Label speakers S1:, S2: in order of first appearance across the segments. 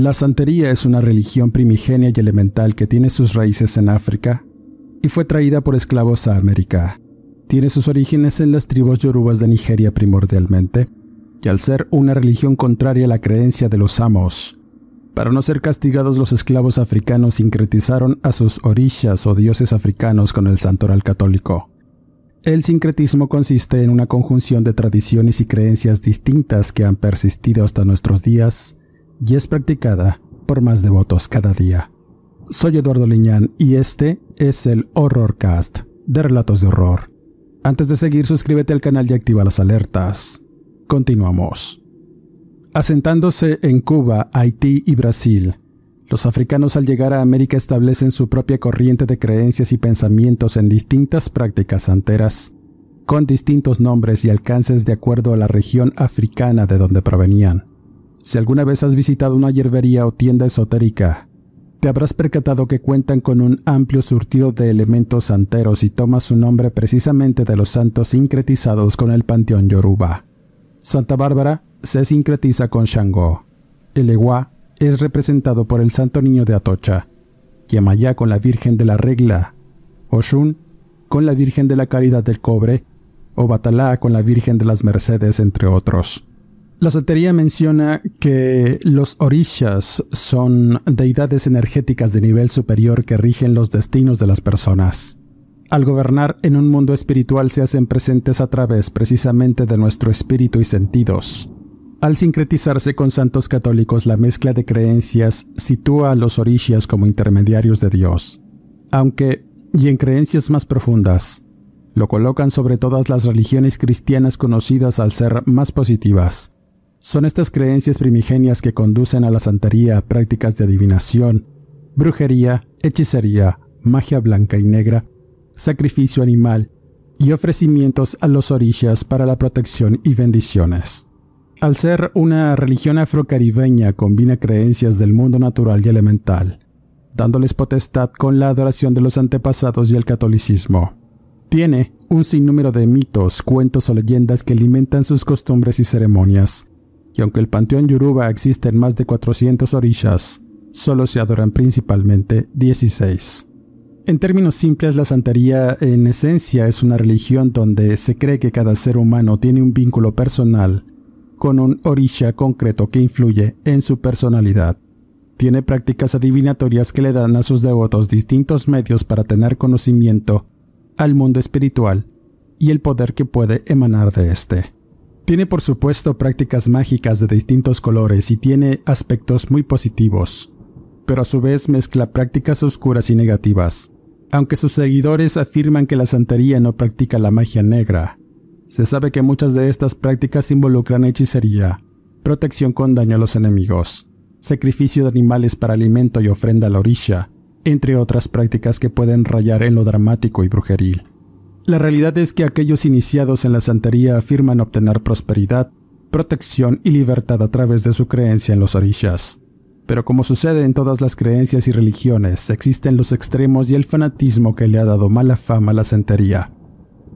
S1: La santería es una religión primigenia y elemental que tiene sus raíces en África y fue traída por esclavos a América. Tiene sus orígenes en las tribus yorubas de Nigeria primordialmente, y al ser una religión contraria a la creencia de los amos, para no ser castigados los esclavos africanos sincretizaron a sus orishas o dioses africanos con el santoral católico. El sincretismo consiste en una conjunción de tradiciones y creencias distintas que han persistido hasta nuestros días y es practicada por más devotos cada día. Soy Eduardo Liñán y este es el Horrorcast de Relatos de Horror. Antes de seguir, suscríbete al canal y activa las alertas. Continuamos. Asentándose en Cuba, Haití y Brasil, los africanos al llegar a América establecen su propia corriente de creencias y pensamientos en distintas prácticas santeras, con distintos nombres y alcances de acuerdo a la región africana de donde provenían. Si alguna vez has visitado una hierbería o tienda esotérica, te habrás percatado que cuentan con un amplio surtido de elementos santeros y toma su nombre precisamente de los santos sincretizados con el panteón yoruba. Santa Bárbara se sincretiza con Shango. El Ewa es representado por el Santo Niño de Atocha, Yamayá con la Virgen de la Regla, Oshun con la Virgen de la Caridad del Cobre, o Batalá con la Virgen de las Mercedes, entre otros. La santería menciona que los orishas son deidades energéticas de nivel superior que rigen los destinos de las personas. Al gobernar en un mundo espiritual se hacen presentes a través precisamente de nuestro espíritu y sentidos. Al sincretizarse con santos católicos, la mezcla de creencias sitúa a los orishas como intermediarios de Dios, aunque, y en creencias más profundas, lo colocan sobre todas las religiones cristianas conocidas al ser más positivas son estas creencias primigenias que conducen a la santería prácticas de adivinación, brujería, hechicería, magia blanca y negra, sacrificio animal y ofrecimientos a los orishas para la protección y bendiciones. Al ser una religión afrocaribeña combina creencias del mundo natural y elemental, dándoles potestad con la adoración de los antepasados y el catolicismo. Tiene un sinnúmero de mitos, cuentos o leyendas que alimentan sus costumbres y ceremonias, y aunque el panteón Yoruba existe en más de 400 orishas, solo se adoran principalmente 16. En términos simples, la santería en esencia es una religión donde se cree que cada ser humano tiene un vínculo personal con un orisha concreto que influye en su personalidad. Tiene prácticas adivinatorias que le dan a sus devotos distintos medios para tener conocimiento al mundo espiritual y el poder que puede emanar de éste. Tiene por supuesto prácticas mágicas de distintos colores y tiene aspectos muy positivos, pero a su vez mezcla prácticas oscuras y negativas. Aunque sus seguidores afirman que la santería no practica la magia negra, se sabe que muchas de estas prácticas involucran hechicería, protección con daño a los enemigos, sacrificio de animales para alimento y ofrenda a la orisha, entre otras prácticas que pueden rayar en lo dramático y brujeril. La realidad es que aquellos iniciados en la santería afirman obtener prosperidad, protección y libertad a través de su creencia en los orishas. Pero como sucede en todas las creencias y religiones, existen los extremos y el fanatismo que le ha dado mala fama a la santería.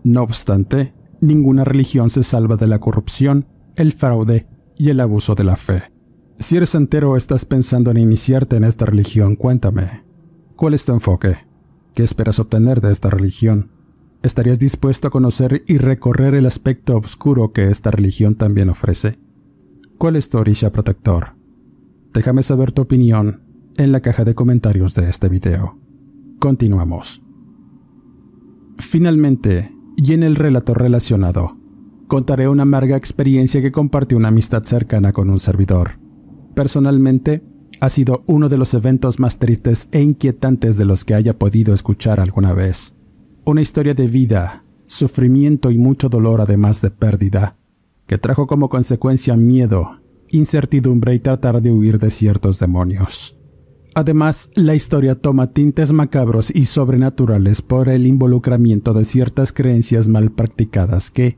S1: No obstante, ninguna religión se salva de la corrupción, el fraude y el abuso de la fe. Si eres santero o estás pensando en iniciarte en esta religión, cuéntame. ¿Cuál es tu enfoque? ¿Qué esperas obtener de esta religión? ¿Estarías dispuesto a conocer y recorrer el aspecto oscuro que esta religión también ofrece? ¿Cuál es tu orisha protector? Déjame saber tu opinión en la caja de comentarios de este video. Continuamos. Finalmente, y en el relato relacionado, contaré una amarga experiencia que compartió una amistad cercana con un servidor. Personalmente, ha sido uno de los eventos más tristes e inquietantes de los que haya podido escuchar alguna vez. Una historia de vida, sufrimiento y mucho dolor además de pérdida, que trajo como consecuencia miedo, incertidumbre y tratar de huir de ciertos demonios. Además, la historia toma tintes macabros y sobrenaturales por el involucramiento de ciertas creencias mal practicadas que,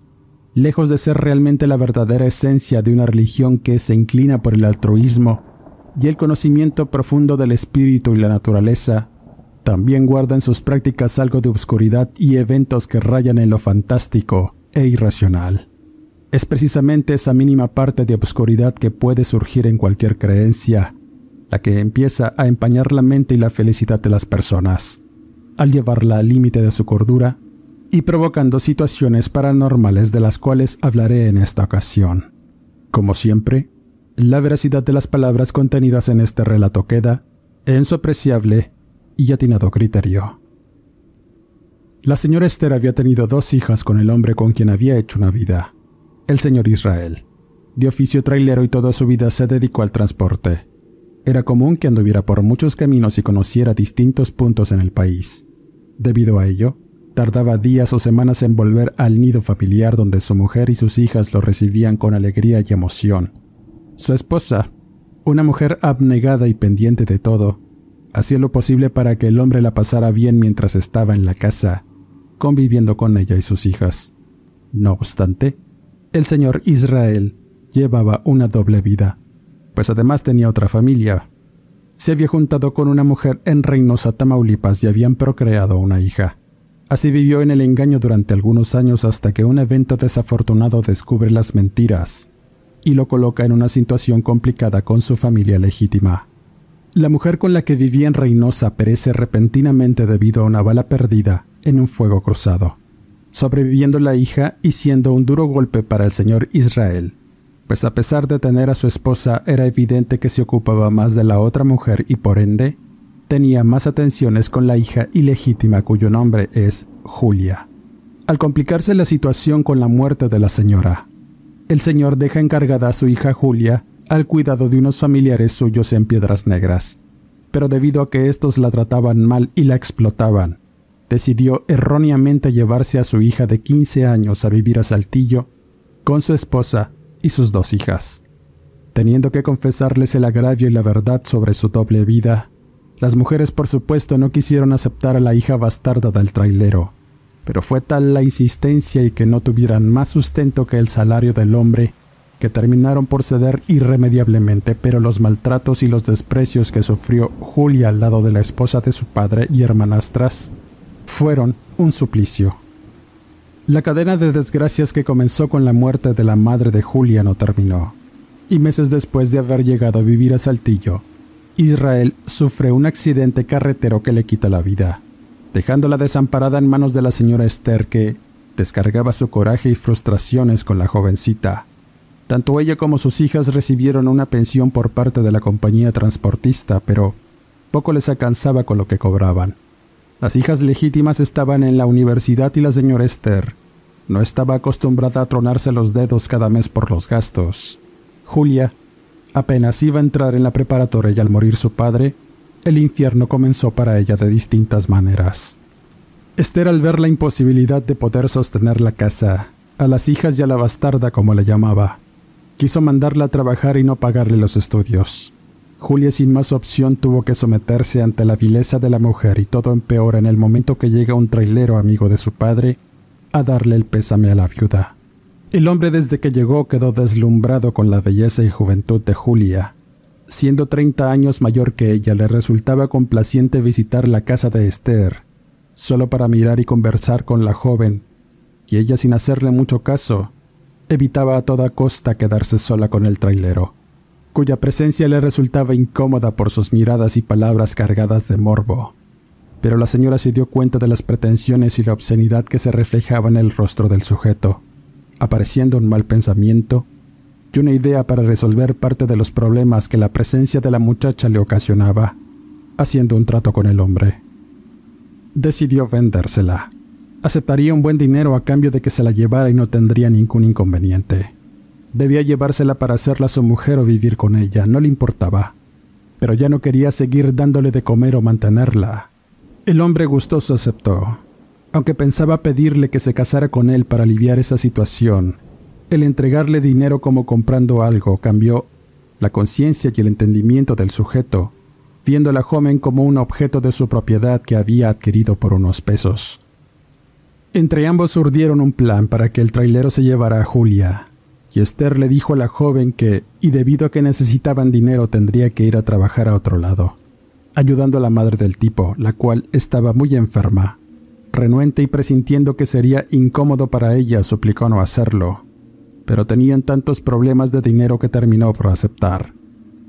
S1: lejos de ser realmente la verdadera esencia de una religión que se inclina por el altruismo y el conocimiento profundo del espíritu y la naturaleza, también guarda en sus prácticas algo de obscuridad y eventos que rayan en lo fantástico e irracional. Es precisamente esa mínima parte de obscuridad que puede surgir en cualquier creencia la que empieza a empañar la mente y la felicidad de las personas, al llevarla al límite de su cordura y provocando situaciones paranormales de las cuales hablaré en esta ocasión. Como siempre, la veracidad de las palabras contenidas en este relato queda en su apreciable y atinado criterio. La señora Esther había tenido dos hijas con el hombre con quien había hecho una vida, el señor Israel. De oficio trailero y toda su vida se dedicó al transporte. Era común que anduviera por muchos caminos y conociera distintos puntos en el país. Debido a ello, tardaba días o semanas en volver al nido familiar donde su mujer y sus hijas lo recibían con alegría y emoción. Su esposa, una mujer abnegada y pendiente de todo, hacía lo posible para que el hombre la pasara bien mientras estaba en la casa, conviviendo con ella y sus hijas. No obstante, el señor Israel llevaba una doble vida pues además tenía otra familia. Se había juntado con una mujer en Reynosa, Tamaulipas, y habían procreado una hija. Así vivió en el engaño durante algunos años hasta que un evento desafortunado descubre las mentiras y lo coloca en una situación complicada con su familia legítima. La mujer con la que vivía en Reynosa perece repentinamente debido a una bala perdida en un fuego cruzado, sobreviviendo la hija y siendo un duro golpe para el señor Israel, pues a pesar de tener a su esposa era evidente que se ocupaba más de la otra mujer y por ende tenía más atenciones con la hija ilegítima cuyo nombre es Julia. Al complicarse la situación con la muerte de la señora, el señor deja encargada a su hija Julia al cuidado de unos familiares suyos en Piedras Negras, pero debido a que estos la trataban mal y la explotaban, decidió erróneamente llevarse a su hija de 15 años a vivir a Saltillo con su esposa y sus dos hijas. Teniendo que confesarles el agravio y la verdad sobre su doble vida, las mujeres por supuesto no quisieron aceptar a la hija bastarda del trailero, pero fue tal la insistencia y que no tuvieran más sustento que el salario del hombre, que terminaron por ceder irremediablemente, pero los maltratos y los desprecios que sufrió Julia al lado de la esposa de su padre y hermanastras fueron un suplicio. La cadena de desgracias que comenzó con la muerte de la madre de Julia no terminó, y meses después de haber llegado a vivir a Saltillo, Israel sufre un accidente carretero que le quita la vida, dejándola desamparada en manos de la señora Esther que descargaba su coraje y frustraciones con la jovencita. Tanto ella como sus hijas recibieron una pensión por parte de la compañía transportista, pero poco les alcanzaba con lo que cobraban. Las hijas legítimas estaban en la universidad y la señora Esther no estaba acostumbrada a tronarse los dedos cada mes por los gastos. Julia apenas iba a entrar en la preparatoria y al morir su padre, el infierno comenzó para ella de distintas maneras. Esther al ver la imposibilidad de poder sostener la casa, a las hijas y a la bastarda como le llamaba, quiso mandarla a trabajar y no pagarle los estudios. Julia sin más opción tuvo que someterse ante la vileza de la mujer y todo empeora en el momento que llega un trailero amigo de su padre a darle el pésame a la viuda. El hombre desde que llegó quedó deslumbrado con la belleza y juventud de Julia. Siendo treinta años mayor que ella, le resultaba complaciente visitar la casa de Esther, solo para mirar y conversar con la joven, y ella sin hacerle mucho caso, evitaba a toda costa quedarse sola con el trailero cuya presencia le resultaba incómoda por sus miradas y palabras cargadas de morbo. Pero la señora se dio cuenta de las pretensiones y la obscenidad que se reflejaba en el rostro del sujeto, apareciendo un mal pensamiento y una idea para resolver parte de los problemas que la presencia de la muchacha le ocasionaba, haciendo un trato con el hombre. Decidió vendérsela. Aceptaría un buen dinero a cambio de que se la llevara y no tendría ningún inconveniente. Debía llevársela para hacerla su mujer o vivir con ella, no le importaba. Pero ya no quería seguir dándole de comer o mantenerla. El hombre gustoso aceptó, aunque pensaba pedirle que se casara con él para aliviar esa situación. El entregarle dinero como comprando algo cambió la conciencia y el entendimiento del sujeto, viendo a la joven como un objeto de su propiedad que había adquirido por unos pesos. Entre ambos urdieron un plan para que el trailero se llevara a Julia, y Esther le dijo a la joven que, y debido a que necesitaban dinero, tendría que ir a trabajar a otro lado, ayudando a la madre del tipo, la cual estaba muy enferma. Renuente y presintiendo que sería incómodo para ella, suplicó no hacerlo, pero tenían tantos problemas de dinero que terminó por aceptar.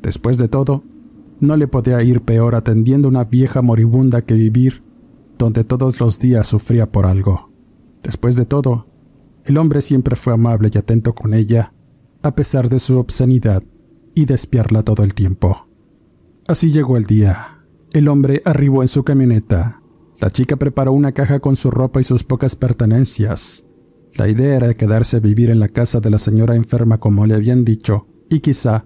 S1: Después de todo, no le podía ir peor atendiendo una vieja moribunda que vivir donde todos los días sufría por algo. Después de todo, el hombre siempre fue amable y atento con ella, a pesar de su obscenidad y de espiarla todo el tiempo. Así llegó el día. El hombre arribó en su camioneta. La chica preparó una caja con su ropa y sus pocas pertenencias. La idea era quedarse a vivir en la casa de la señora enferma como le habían dicho, y quizá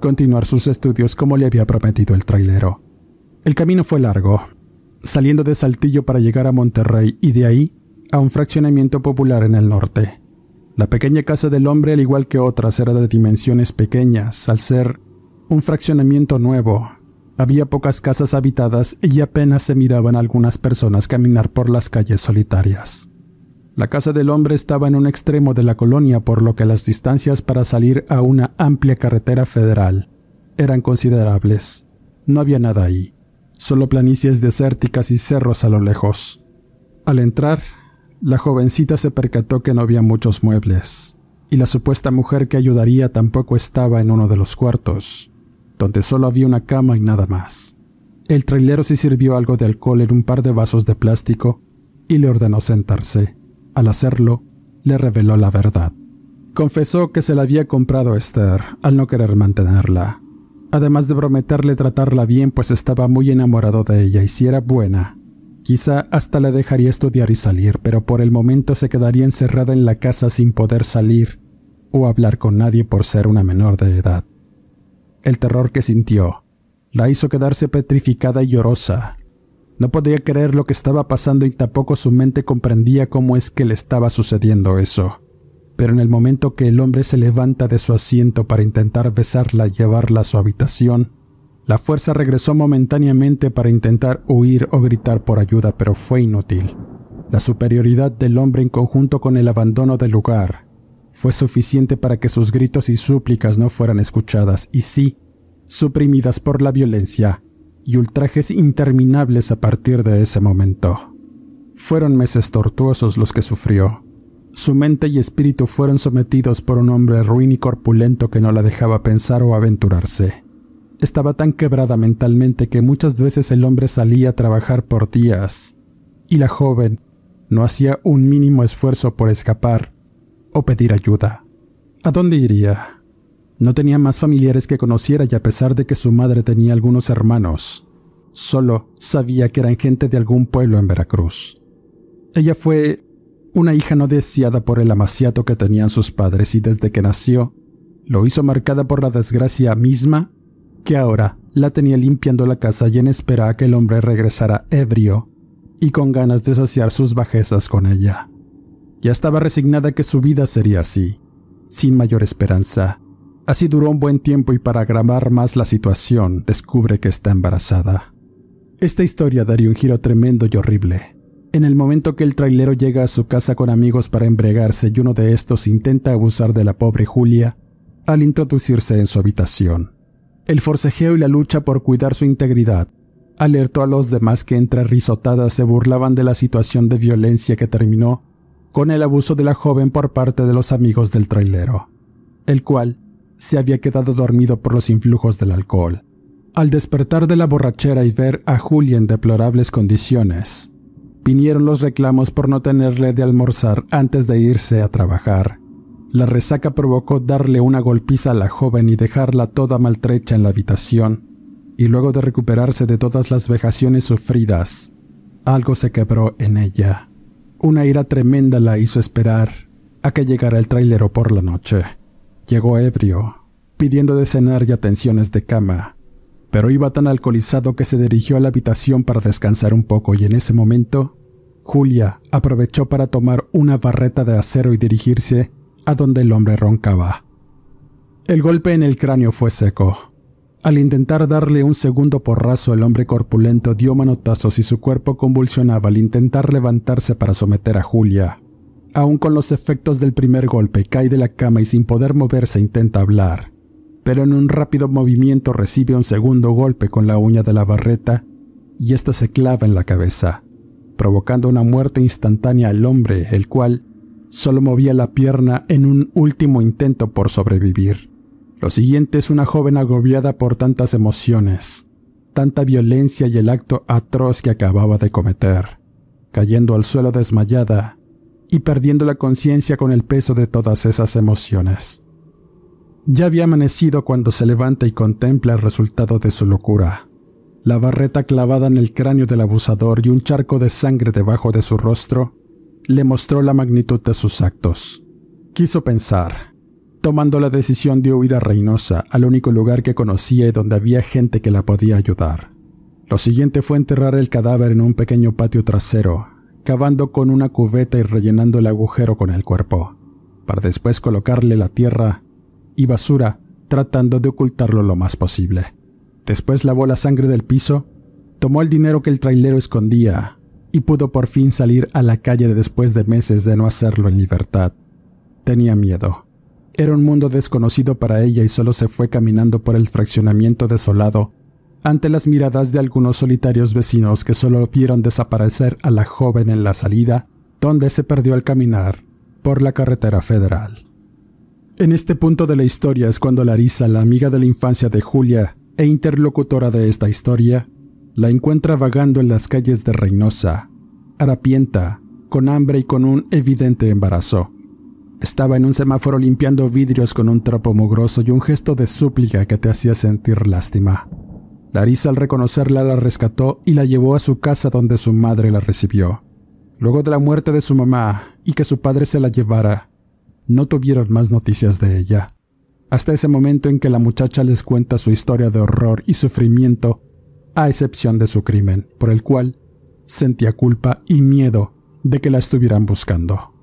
S1: continuar sus estudios como le había prometido el trailero. El camino fue largo, saliendo de Saltillo para llegar a Monterrey y de ahí a un fraccionamiento popular en el norte. La pequeña casa del hombre, al igual que otras, era de dimensiones pequeñas, al ser un fraccionamiento nuevo. Había pocas casas habitadas y apenas se miraban algunas personas caminar por las calles solitarias. La casa del hombre estaba en un extremo de la colonia, por lo que las distancias para salir a una amplia carretera federal eran considerables. No había nada ahí, solo planicies desérticas y cerros a lo lejos. Al entrar, la jovencita se percató que no había muchos muebles, y la supuesta mujer que ayudaría tampoco estaba en uno de los cuartos, donde solo había una cama y nada más. El trailero se sirvió algo de alcohol en un par de vasos de plástico y le ordenó sentarse. Al hacerlo, le reveló la verdad. Confesó que se la había comprado a Esther al no querer mantenerla, además de prometerle tratarla bien pues estaba muy enamorado de ella y si era buena, Quizá hasta la dejaría estudiar y salir, pero por el momento se quedaría encerrada en la casa sin poder salir o hablar con nadie por ser una menor de edad. El terror que sintió la hizo quedarse petrificada y llorosa. No podía creer lo que estaba pasando y tampoco su mente comprendía cómo es que le estaba sucediendo eso. Pero en el momento que el hombre se levanta de su asiento para intentar besarla y llevarla a su habitación, la fuerza regresó momentáneamente para intentar huir o gritar por ayuda, pero fue inútil. La superioridad del hombre en conjunto con el abandono del lugar fue suficiente para que sus gritos y súplicas no fueran escuchadas y sí, suprimidas por la violencia y ultrajes interminables a partir de ese momento. Fueron meses tortuosos los que sufrió. Su mente y espíritu fueron sometidos por un hombre ruin y corpulento que no la dejaba pensar o aventurarse. Estaba tan quebrada mentalmente que muchas veces el hombre salía a trabajar por días y la joven no hacía un mínimo esfuerzo por escapar o pedir ayuda. ¿A dónde iría? No tenía más familiares que conociera y a pesar de que su madre tenía algunos hermanos, solo sabía que eran gente de algún pueblo en Veracruz. Ella fue una hija no deseada por el amaciato que tenían sus padres y desde que nació lo hizo marcada por la desgracia misma que ahora la tenía limpiando la casa y en espera a que el hombre regresara ebrio y con ganas de saciar sus bajezas con ella. Ya estaba resignada que su vida sería así, sin mayor esperanza. Así duró un buen tiempo y para agravar más la situación descubre que está embarazada. Esta historia daría un giro tremendo y horrible. En el momento que el trailero llega a su casa con amigos para embregarse y uno de estos intenta abusar de la pobre Julia al introducirse en su habitación. El forcejeo y la lucha por cuidar su integridad alertó a los demás que entre risotadas se burlaban de la situación de violencia que terminó con el abuso de la joven por parte de los amigos del trailero, el cual se había quedado dormido por los influjos del alcohol. Al despertar de la borrachera y ver a Julia en deplorables condiciones, vinieron los reclamos por no tenerle de almorzar antes de irse a trabajar. La resaca provocó darle una golpiza a la joven y dejarla toda maltrecha en la habitación, y luego de recuperarse de todas las vejaciones sufridas, algo se quebró en ella. Una ira tremenda la hizo esperar a que llegara el trailero por la noche. Llegó ebrio, pidiendo de cenar y atenciones de cama, pero iba tan alcoholizado que se dirigió a la habitación para descansar un poco y en ese momento, Julia aprovechó para tomar una barreta de acero y dirigirse a donde el hombre roncaba. El golpe en el cráneo fue seco. Al intentar darle un segundo porrazo, el hombre corpulento dio manotazos y su cuerpo convulsionaba al intentar levantarse para someter a Julia. Aún con los efectos del primer golpe, cae de la cama y sin poder moverse intenta hablar. Pero en un rápido movimiento recibe un segundo golpe con la uña de la barreta y ésta se clava en la cabeza, provocando una muerte instantánea al hombre, el cual Solo movía la pierna en un último intento por sobrevivir. Lo siguiente es una joven agobiada por tantas emociones, tanta violencia y el acto atroz que acababa de cometer, cayendo al suelo desmayada y perdiendo la conciencia con el peso de todas esas emociones. Ya había amanecido cuando se levanta y contempla el resultado de su locura. La barreta clavada en el cráneo del abusador y un charco de sangre debajo de su rostro le mostró la magnitud de sus actos. Quiso pensar, tomando la decisión de huir a Reynosa, al único lugar que conocía y donde había gente que la podía ayudar. Lo siguiente fue enterrar el cadáver en un pequeño patio trasero, cavando con una cubeta y rellenando el agujero con el cuerpo, para después colocarle la tierra y basura, tratando de ocultarlo lo más posible. Después lavó la sangre del piso, tomó el dinero que el trailero escondía, y pudo por fin salir a la calle después de meses de no hacerlo en libertad. Tenía miedo. Era un mundo desconocido para ella y solo se fue caminando por el fraccionamiento desolado ante las miradas de algunos solitarios vecinos que solo vieron desaparecer a la joven en la salida, donde se perdió al caminar por la carretera federal. En este punto de la historia es cuando Larisa, la amiga de la infancia de Julia e interlocutora de esta historia, la encuentra vagando en las calles de Reynosa, harapienta, con hambre y con un evidente embarazo. Estaba en un semáforo limpiando vidrios con un trapo mugroso y un gesto de súplica que te hacía sentir lástima. Larisa al reconocerla la rescató y la llevó a su casa donde su madre la recibió. Luego de la muerte de su mamá y que su padre se la llevara, no tuvieron más noticias de ella. Hasta ese momento en que la muchacha les cuenta su historia de horror y sufrimiento a excepción de su crimen, por el cual sentía culpa y miedo de que la estuvieran buscando.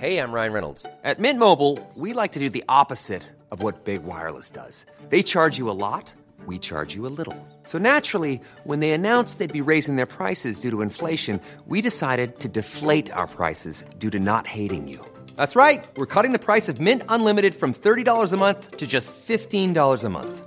S2: Hey, I'm Ryan Reynolds. At Mint Mobile, we like to do the opposite of what Big Wireless does. They charge you a lot, we charge you a little. So naturally, when they announced they'd be raising their prices due to inflation, we decided to deflate our prices due to not hating you. That's right. We're cutting the price of Mint Unlimited from $30 a month to just $15 a month.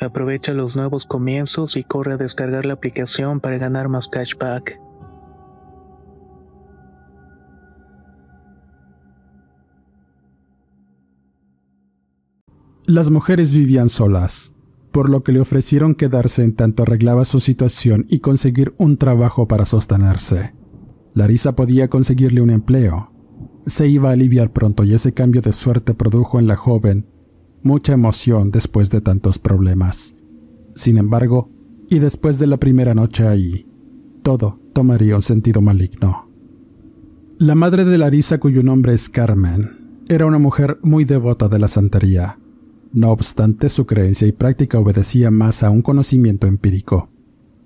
S3: Aprovecha los nuevos comienzos y corre a descargar la aplicación para ganar más cashback.
S1: Las mujeres vivían solas, por lo que le ofrecieron quedarse en tanto arreglaba su situación y conseguir un trabajo para sostenerse. Larisa podía conseguirle un empleo. Se iba a aliviar pronto y ese cambio de suerte produjo en la joven mucha emoción después de tantos problemas. Sin embargo, y después de la primera noche ahí, todo tomaría un sentido maligno. La madre de Larisa, cuyo nombre es Carmen, era una mujer muy devota de la santería. No obstante, su creencia y práctica obedecía más a un conocimiento empírico,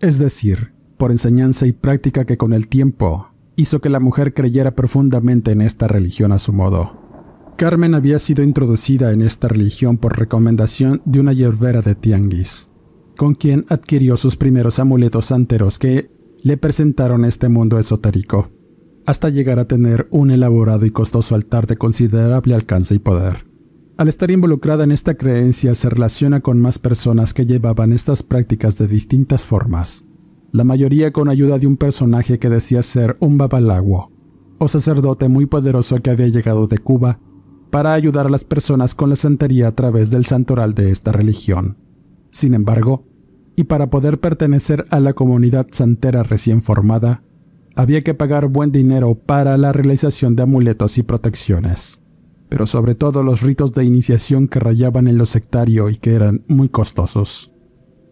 S1: es decir, por enseñanza y práctica que con el tiempo hizo que la mujer creyera profundamente en esta religión a su modo. Carmen había sido introducida en esta religión por recomendación de una yerbera de Tianguis, con quien adquirió sus primeros amuletos santeros que le presentaron este mundo esotérico, hasta llegar a tener un elaborado y costoso altar de considerable alcance y poder. Al estar involucrada en esta creencia se relaciona con más personas que llevaban estas prácticas de distintas formas, la mayoría con ayuda de un personaje que decía ser un babalago, o sacerdote muy poderoso que había llegado de Cuba para ayudar a las personas con la santería a través del santoral de esta religión. Sin embargo, y para poder pertenecer a la comunidad santera recién formada, había que pagar buen dinero para la realización de amuletos y protecciones, pero sobre todo los ritos de iniciación que rayaban en lo sectario y que eran muy costosos.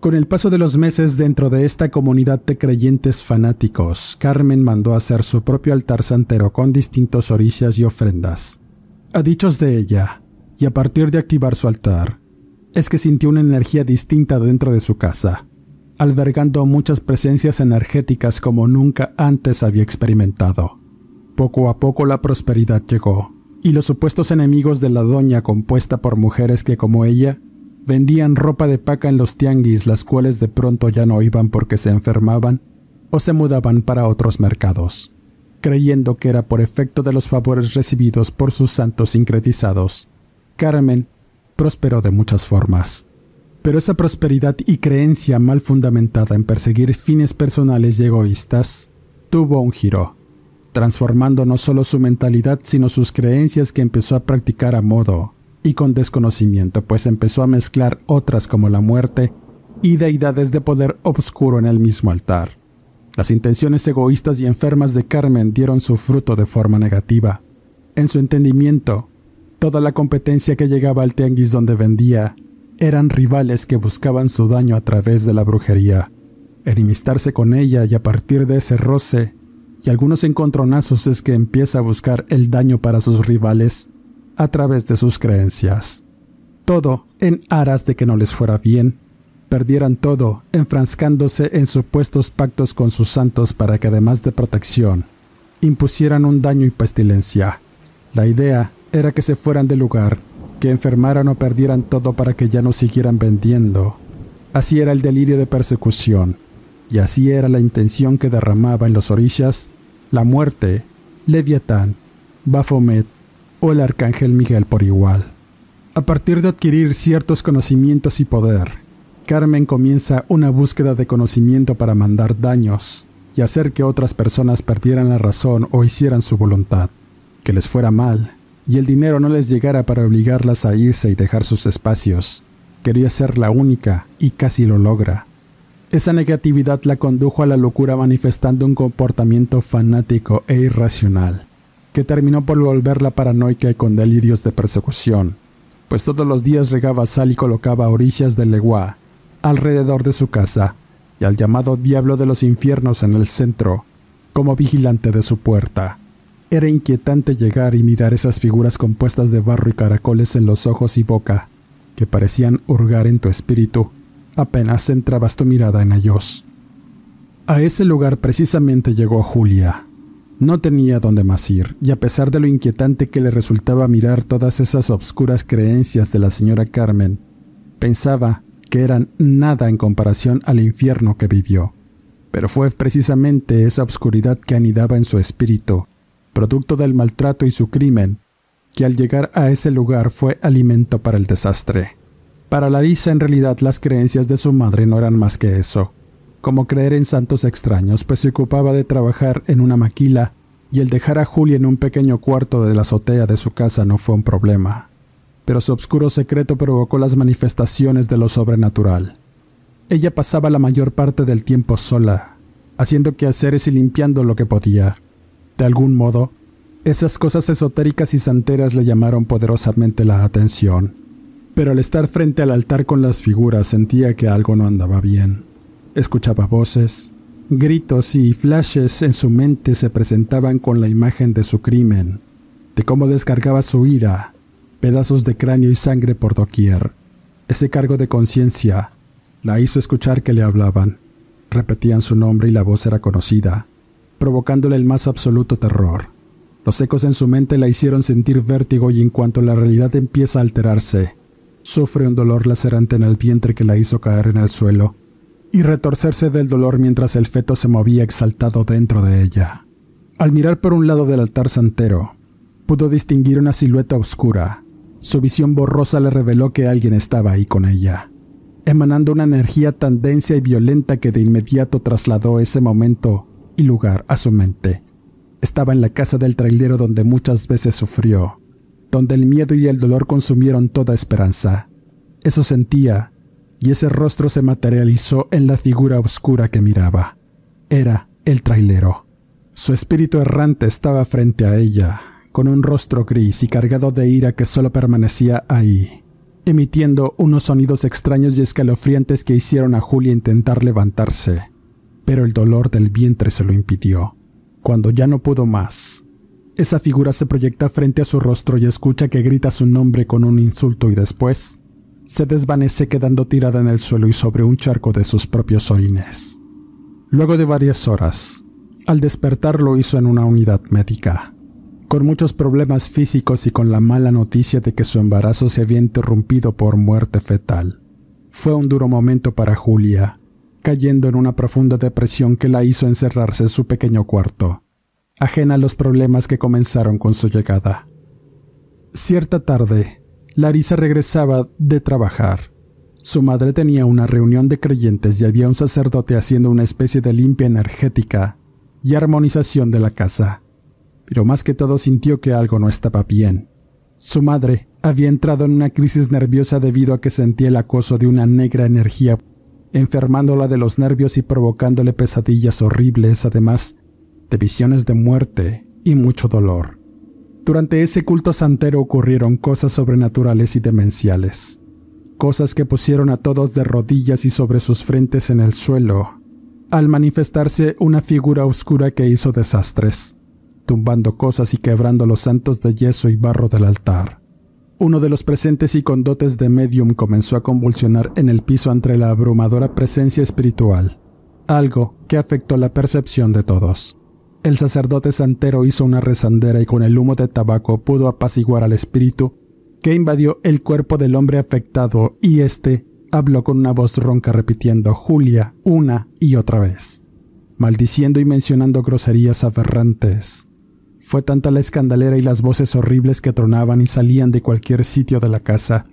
S1: Con el paso de los meses dentro de esta comunidad de creyentes fanáticos, Carmen mandó hacer su propio altar santero con distintos orillas y ofrendas, a dichos de ella, y a partir de activar su altar, es que sintió una energía distinta dentro de su casa, albergando muchas presencias energéticas como nunca antes había experimentado. Poco a poco la prosperidad llegó, y los supuestos enemigos de la doña compuesta por mujeres que como ella vendían ropa de paca en los tianguis, las cuales de pronto ya no iban porque se enfermaban o se mudaban para otros mercados creyendo que era por efecto de los favores recibidos por sus santos sincretizados. Carmen prosperó de muchas formas. Pero esa prosperidad y creencia mal fundamentada en perseguir fines personales y egoístas tuvo un giro, transformando no solo su mentalidad sino sus creencias que empezó a practicar a modo y con desconocimiento, pues empezó a mezclar otras como la muerte y deidades de poder obscuro en el mismo altar. Las intenciones egoístas y enfermas de Carmen dieron su fruto de forma negativa. En su entendimiento, toda la competencia que llegaba al tianguis donde vendía eran rivales que buscaban su daño a través de la brujería. Enemistarse con ella y a partir de ese roce y algunos encontronazos es que empieza a buscar el daño para sus rivales a través de sus creencias. Todo en aras de que no les fuera bien perdieran todo, enfrascándose en supuestos pactos con sus santos para que además de protección, impusieran un daño y pestilencia. La idea era que se fueran del lugar, que enfermaran o perdieran todo para que ya no siguieran vendiendo. Así era el delirio de persecución, y así era la intención que derramaba en los orillas la muerte, Leviatán, Baphomet o el arcángel Miguel por igual. A partir de adquirir ciertos conocimientos y poder, Carmen comienza una búsqueda de conocimiento para mandar daños y hacer que otras personas perdieran la razón o hicieran su voluntad, que les fuera mal y el dinero no les llegara para obligarlas a irse y dejar sus espacios. Quería ser la única y casi lo logra. Esa negatividad la condujo a la locura manifestando un comportamiento fanático e irracional, que terminó por volverla paranoica y con delirios de persecución, pues todos los días regaba sal y colocaba orillas de legua alrededor de su casa y al llamado Diablo de los Infiernos en el centro, como vigilante de su puerta. Era inquietante llegar y mirar esas figuras compuestas de barro y caracoles en los ojos y boca, que parecían hurgar en tu espíritu apenas centrabas tu mirada en ellos. A ese lugar precisamente llegó Julia. No tenía dónde más ir, y a pesar de lo inquietante que le resultaba mirar todas esas obscuras creencias de la señora Carmen, pensaba que eran nada en comparación al infierno que vivió. Pero fue precisamente esa obscuridad que anidaba en su espíritu, producto del maltrato y su crimen, que al llegar a ese lugar fue alimento para el desastre. Para Larisa en realidad las creencias de su madre no eran más que eso, como creer en santos extraños, pues se ocupaba de trabajar en una maquila y el dejar a Julia en un pequeño cuarto de la azotea de su casa no fue un problema. Pero su oscuro secreto provocó las manifestaciones de lo sobrenatural. Ella pasaba la mayor parte del tiempo sola, haciendo quehaceres y limpiando lo que podía. De algún modo, esas cosas esotéricas y santeras le llamaron poderosamente la atención. Pero al estar frente al altar con las figuras sentía que algo no andaba bien. Escuchaba voces, gritos y flashes en su mente se presentaban con la imagen de su crimen, de cómo descargaba su ira, pedazos de cráneo y sangre por doquier. Ese cargo de conciencia la hizo escuchar que le hablaban. Repetían su nombre y la voz era conocida, provocándole el más absoluto terror. Los ecos en su mente la hicieron sentir vértigo y en cuanto la realidad empieza a alterarse, sufre un dolor lacerante en el vientre que la hizo caer en el suelo y retorcerse del dolor mientras el feto se movía exaltado dentro de ella. Al mirar por un lado del altar santero, pudo distinguir una silueta oscura. Su visión borrosa le reveló que alguien estaba ahí con ella, emanando una energía tan densa y violenta que de inmediato trasladó ese momento y lugar a su mente. Estaba en la casa del trailero donde muchas veces sufrió, donde el miedo y el dolor consumieron toda esperanza. Eso sentía y ese rostro se materializó en la figura oscura que miraba. Era el trailero. Su espíritu errante estaba frente a ella, con un rostro gris y cargado de ira que solo permanecía ahí, emitiendo unos sonidos extraños y escalofriantes que hicieron a Julia intentar levantarse, pero el dolor del vientre se lo impidió. Cuando ya no pudo más, esa figura se proyecta frente a su rostro y escucha que grita su nombre con un insulto y después se desvanece quedando tirada en el suelo y sobre un charco de sus propios orines. Luego de varias horas, al despertar lo hizo en una unidad médica, con muchos problemas físicos y con la mala noticia de que su embarazo se había interrumpido por muerte fetal. Fue un duro momento para Julia, cayendo en una profunda depresión que la hizo encerrarse en su pequeño cuarto, ajena a los problemas que comenzaron con su llegada. Cierta tarde, Larisa regresaba de trabajar. Su madre tenía una reunión de creyentes y había un sacerdote haciendo una especie de limpia energética y armonización de la casa. Pero más que todo sintió que algo no estaba bien. Su madre había entrado en una crisis nerviosa debido a que sentía el acoso de una negra energía, enfermándola de los nervios y provocándole pesadillas horribles, además de visiones de muerte y mucho dolor. Durante ese culto santero ocurrieron cosas sobrenaturales y demenciales, cosas que pusieron a todos de rodillas y sobre sus frentes en el suelo, al manifestarse una figura oscura que hizo desastres, tumbando cosas y quebrando los santos de yeso y barro del altar. Uno de los presentes y con dotes de medium comenzó a convulsionar en el piso ante la abrumadora presencia espiritual, algo que afectó la percepción de todos. El sacerdote santero hizo una rezandera y con el humo de tabaco pudo apaciguar al espíritu que invadió el cuerpo del hombre afectado y éste habló con una voz ronca repitiendo Julia una y otra vez, maldiciendo y mencionando groserías aberrantes. Fue tanta la escandalera y las voces horribles que tronaban y salían de cualquier sitio de la casa,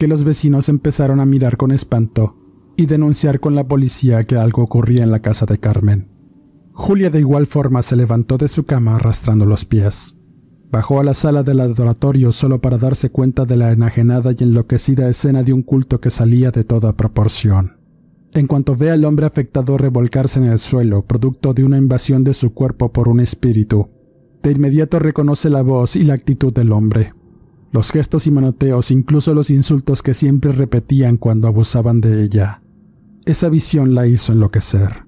S1: que los vecinos empezaron a mirar con espanto y denunciar con la policía que algo ocurría en la casa de Carmen. Julia de igual forma se levantó de su cama arrastrando los pies. Bajó a la sala del adoratorio solo para darse cuenta de la enajenada y enloquecida escena de un culto que salía de toda proporción. En cuanto ve al hombre afectado revolcarse en el suelo, producto de una invasión de su cuerpo por un espíritu, de inmediato reconoce la voz y la actitud del hombre. Los gestos y manoteos, incluso los insultos que siempre repetían cuando abusaban de ella. Esa visión la hizo enloquecer.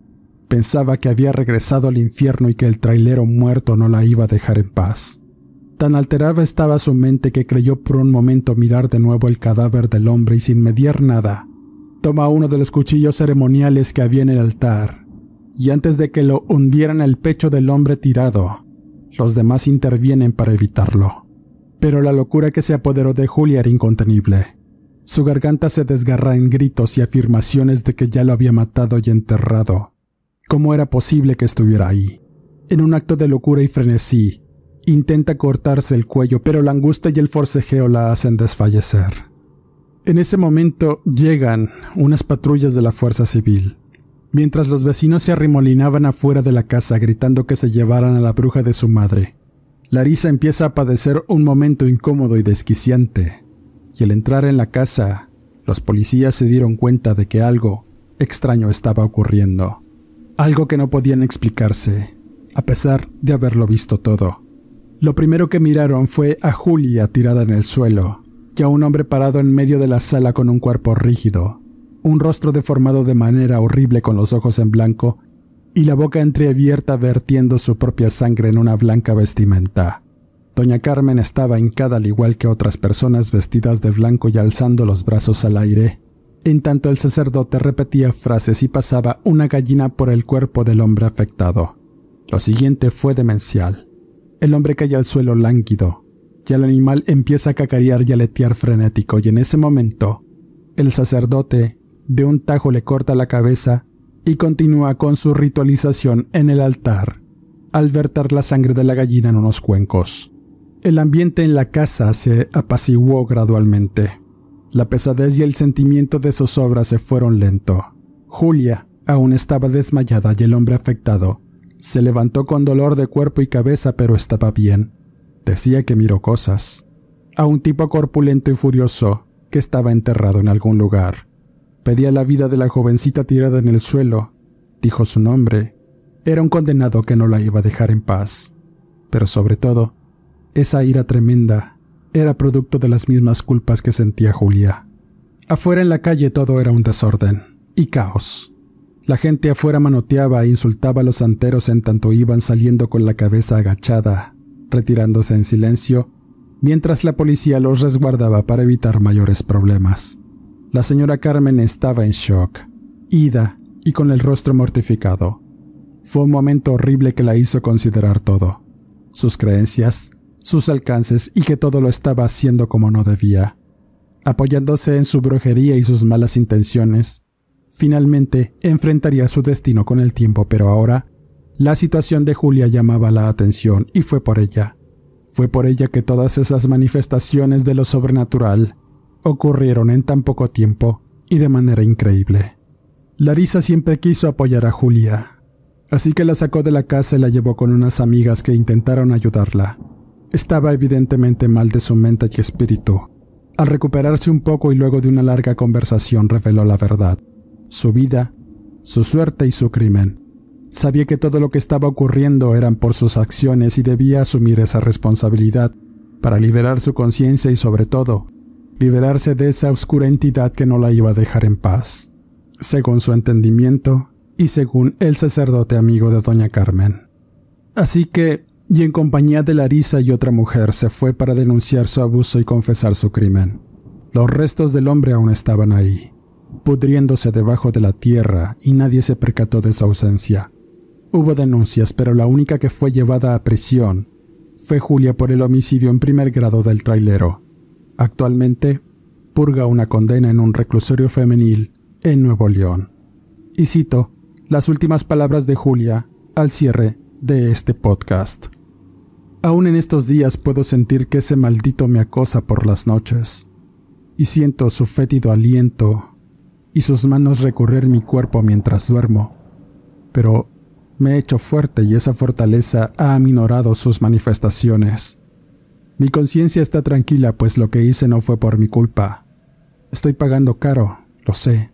S1: Pensaba que había regresado al infierno y que el trailero muerto no la iba a dejar en paz. Tan alterada estaba su mente que creyó por un momento mirar de nuevo el cadáver del hombre y sin mediar nada, toma uno de los cuchillos ceremoniales que había en el altar y antes de que lo hundieran el pecho del hombre tirado, los demás intervienen para evitarlo. Pero la locura que se apoderó de Julia era incontenible. Su garganta se desgarra en gritos y afirmaciones de que ya lo había matado y enterrado. ¿Cómo era posible que estuviera ahí? En un acto de locura y frenesí, intenta cortarse el cuello, pero la angustia y el forcejeo la hacen desfallecer. En ese momento llegan unas patrullas de la Fuerza Civil. Mientras los vecinos se arrimolinaban afuera de la casa gritando que se llevaran a la bruja de su madre, Larisa empieza a padecer un momento incómodo y desquiciante y al entrar en la casa, los policías se dieron cuenta de que algo extraño estaba ocurriendo, algo que no podían explicarse, a pesar de haberlo visto todo. Lo primero que miraron fue a Julia tirada en el suelo, y a un hombre parado en medio de la sala con un cuerpo rígido, un rostro deformado de manera horrible con los ojos en blanco y la boca entreabierta vertiendo su propia sangre en una blanca vestimenta. Doña Carmen estaba hincada al igual que otras personas vestidas de blanco y alzando los brazos al aire. En tanto el sacerdote repetía frases y pasaba una gallina por el cuerpo del hombre afectado. Lo siguiente fue demencial. El hombre cae al suelo lánguido, y el animal empieza a cacarear y aletear frenético, y en ese momento, el sacerdote de un tajo le corta la cabeza y continúa con su ritualización en el altar, al verter la sangre de la gallina en unos cuencos. El ambiente en la casa se apaciguó gradualmente. La pesadez y el sentimiento de zozobra se fueron lento. Julia aún estaba desmayada y el hombre afectado se levantó con dolor de cuerpo y cabeza, pero estaba bien. Decía que miró cosas. A un tipo corpulento y furioso que estaba enterrado en algún lugar. Pedía la vida de la jovencita tirada en el suelo. Dijo su nombre. Era un condenado que no la iba a dejar en paz. Pero sobre todo, esa ira tremenda era producto de las mismas culpas que sentía Julia. Afuera en la calle todo era un desorden y caos. La gente afuera manoteaba e insultaba a los santeros en tanto iban saliendo con la cabeza agachada, retirándose en silencio, mientras la policía los resguardaba para evitar mayores problemas. La señora Carmen estaba en shock, ida y con el rostro mortificado. Fue un momento horrible que la hizo considerar todo. Sus creencias, sus alcances y que todo lo estaba haciendo como no debía. Apoyándose en su brujería y sus malas intenciones, finalmente enfrentaría su destino con el tiempo, pero ahora la situación de Julia llamaba la atención y fue por ella. Fue por ella que todas esas manifestaciones de lo sobrenatural ocurrieron en tan poco tiempo y de manera increíble. Larisa siempre quiso apoyar a Julia, así que la sacó de la casa y la llevó con unas amigas que intentaron ayudarla. Estaba evidentemente mal de su mente y espíritu. Al recuperarse un poco y luego de una larga conversación reveló la verdad. Su vida, su suerte y su crimen. Sabía que todo lo que estaba ocurriendo eran por sus acciones y debía asumir esa responsabilidad para liberar su conciencia y sobre todo, liberarse de esa oscura entidad que no la iba a dejar en paz, según su entendimiento y según el sacerdote amigo de doña Carmen. Así que y en compañía de Larisa y otra mujer se fue para denunciar su abuso y confesar su crimen. Los restos del hombre aún estaban ahí, pudriéndose debajo de la tierra y nadie se percató de su ausencia. Hubo denuncias, pero la única que fue llevada a prisión fue Julia por el homicidio en primer grado del trailero. Actualmente, purga una condena en un reclusorio femenil en Nuevo León. Y cito las últimas palabras de Julia al cierre de este podcast. Aún en estos días puedo sentir que ese maldito me acosa por las noches, y siento su fétido aliento y sus manos recorrer mi cuerpo mientras duermo, pero me he hecho fuerte y esa fortaleza ha aminorado sus manifestaciones. Mi conciencia está tranquila pues lo que hice no fue por mi culpa. Estoy pagando caro, lo sé,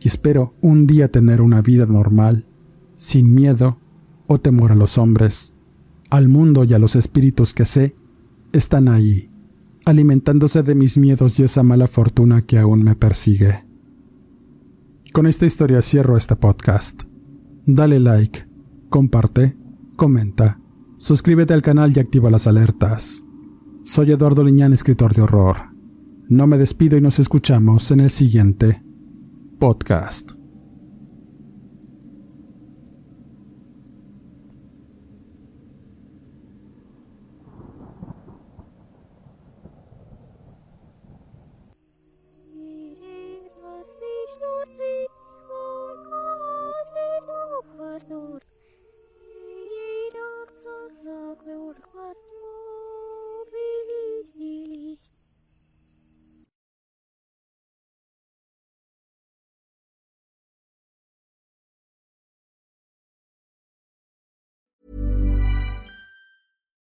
S1: y espero un día tener una vida normal, sin miedo o temor a los hombres al mundo y a los espíritus que sé, están ahí, alimentándose de mis miedos y esa mala fortuna que aún me persigue. Con esta historia cierro este podcast. Dale like, comparte, comenta, suscríbete al canal y activa las alertas. Soy Eduardo Liñán, escritor de horror. No me despido y nos escuchamos en el siguiente podcast.